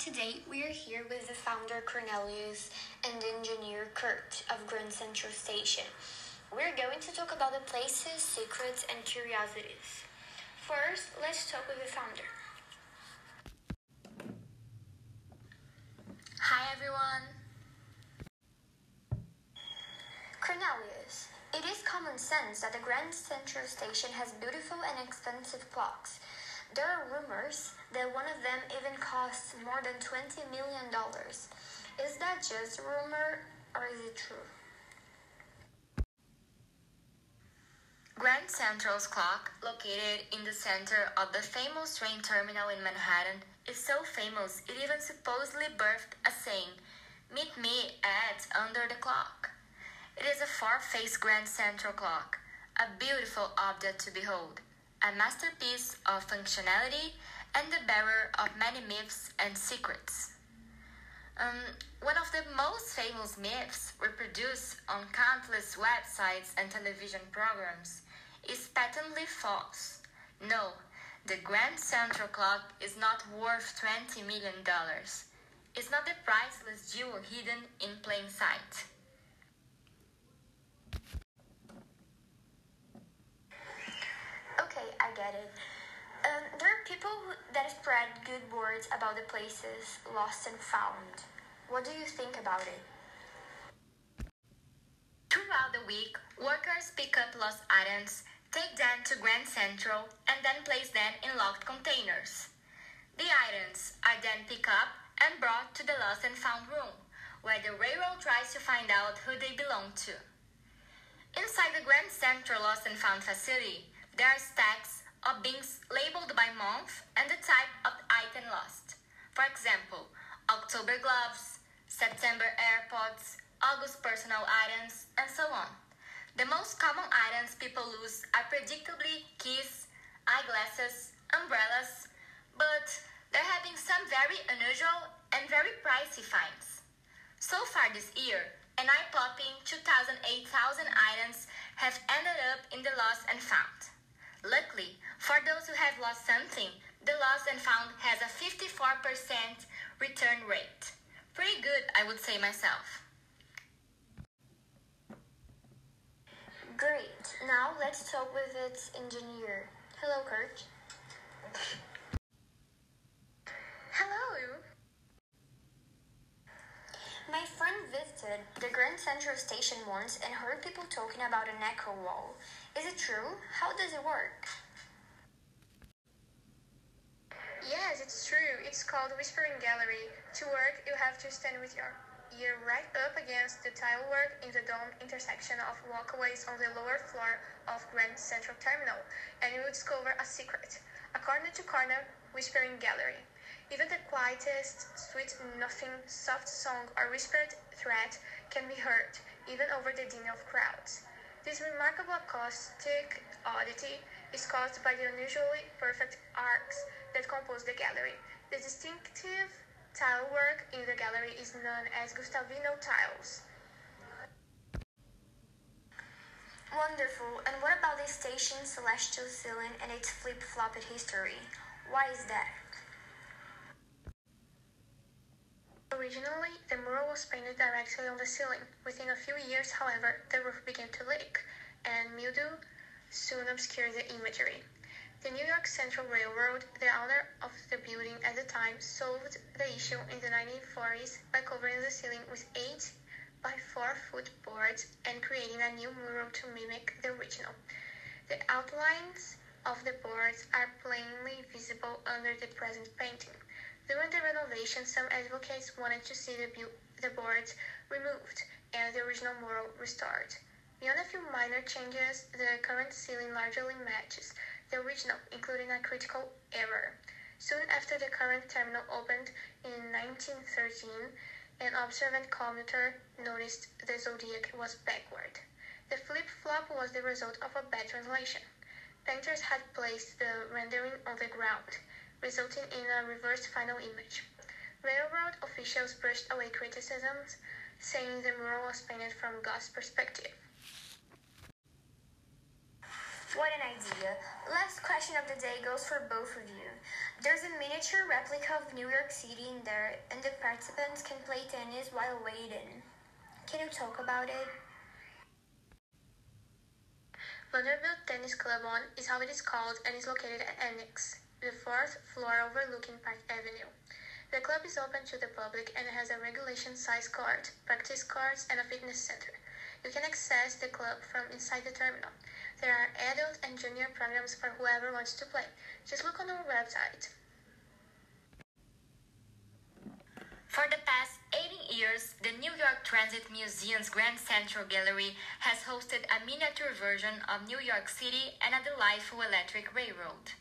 today we are here with the founder Cornelius and engineer Kurt of Grand Central Station. We're going to talk about the places, secrets, and curiosities. First, let's talk with the founder. Hi everyone! Cornelius, it is common sense that the Grand Central Station has beautiful and expensive clocks. There are rumors that one of them even costs more than $20 million. Is that just a rumor or is it true? Grand Central's clock, located in the center of the famous train terminal in Manhattan, is so famous it even supposedly birthed a saying, Meet me at under the clock. It is a four-faced Grand Central clock, a beautiful object to behold a masterpiece of functionality and the bearer of many myths and secrets. Um, one of the most famous myths reproduced on countless websites and television programs is patently false. No, the Grand Central Clock is not worth $20 million. It's not the priceless jewel hidden in plain sight. Um, there are people that spread good words about the places lost and found. What do you think about it? Throughout the week, workers pick up lost items, take them to Grand Central, and then place them in locked containers. The items are then picked up and brought to the lost and found room, where the railroad tries to find out who they belong to. Inside the Grand Central Lost and Found facility, there are stacks of bins labeled by month and the type of item lost. For example, October gloves, September AirPods, August personal items, and so on. The most common items people lose are predictably keys, eyeglasses, umbrellas, but they're having some very unusual and very pricey finds. So far this year, an eye-popping 2,008,000 items have ended up in the lost and found. Luckily, for those who have lost something, the lost and found has a 54% return rate. Pretty good, I would say myself. Great. Now let's talk with its engineer. Hello, Kurt. The Grand Central Station once and heard people talking about an echo wall. Is it true? How does it work? Yes, it's true. It's called Whispering Gallery. To work, you have to stand with your ear right up against the tile work in the dome intersection of walkways on the lower floor of Grand Central Terminal, and you will discover a secret. A corner to corner whispering gallery. Even the quietest, sweet nothing, soft song or whispered threat can be heard, even over the din of crowds. This remarkable acoustic oddity is caused by the unusually perfect arcs that compose the gallery. The distinctive tile work in the gallery is known as Guastavino tiles. Wonderful. And what about the station's celestial ceiling and its flip-flopped history? Why is that? Originally, the mural was painted directly on the ceiling. Within a few years, however, the roof began to leak, and mildew soon obscured the imagery. The New York Central Railroad, the owner of the building at the time, solved the issue in the 1940s by covering the ceiling with 8 by 4 foot boards and creating a new mural to mimic the original. The outlines of the boards are plainly visible under the present painting. During the renovation, some advocates wanted to see the, bu- the boards removed and the original mural restored. Beyond a few minor changes, the current ceiling largely matches the original, including a critical error. Soon after the current terminal opened in 1913, an observant commuter noticed the zodiac was backward. The flip-flop was the result of a bad translation. Painters had placed the rendering on the ground resulting in a reversed final image. Railroad officials brushed away criticisms, saying the mural was painted from God's perspective. What an idea. Last question of the day goes for both of you. There's a miniature replica of New York City in there, and the participants can play tennis while waiting. Can you talk about it? Vanderbilt Tennis Club 1 is how it is called and is located at Annex, the fourth floor overlooking Park Avenue. The club is open to the public and has a regulation size court, practice courts, and a fitness center. You can access the club from inside the terminal. There are adult and junior programs for whoever wants to play. Just look on our website. For the past 80 years, the New York Transit Museum's Grand Central Gallery has hosted a miniature version of New York City and a delightful electric railroad.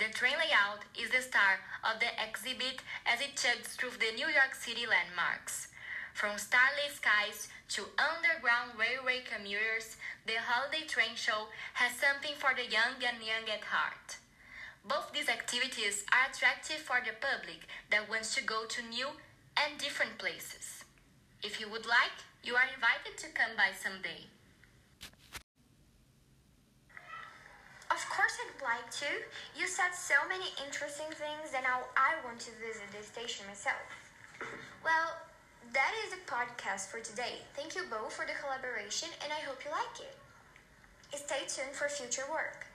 The train layout is the star of the exhibit as it chugs through the New York City landmarks. From starlit skies to underground railway commuters, the holiday train show has something for the young and young at heart. Both these activities are attractive for the public that wants to go to new and different places. If you would like, you are invited to come by someday. Of course, I'd like to. You said so many interesting things that now I want to visit the station myself. Well, that is the podcast for today. Thank you both for the collaboration and I hope you like it. Stay tuned for future work.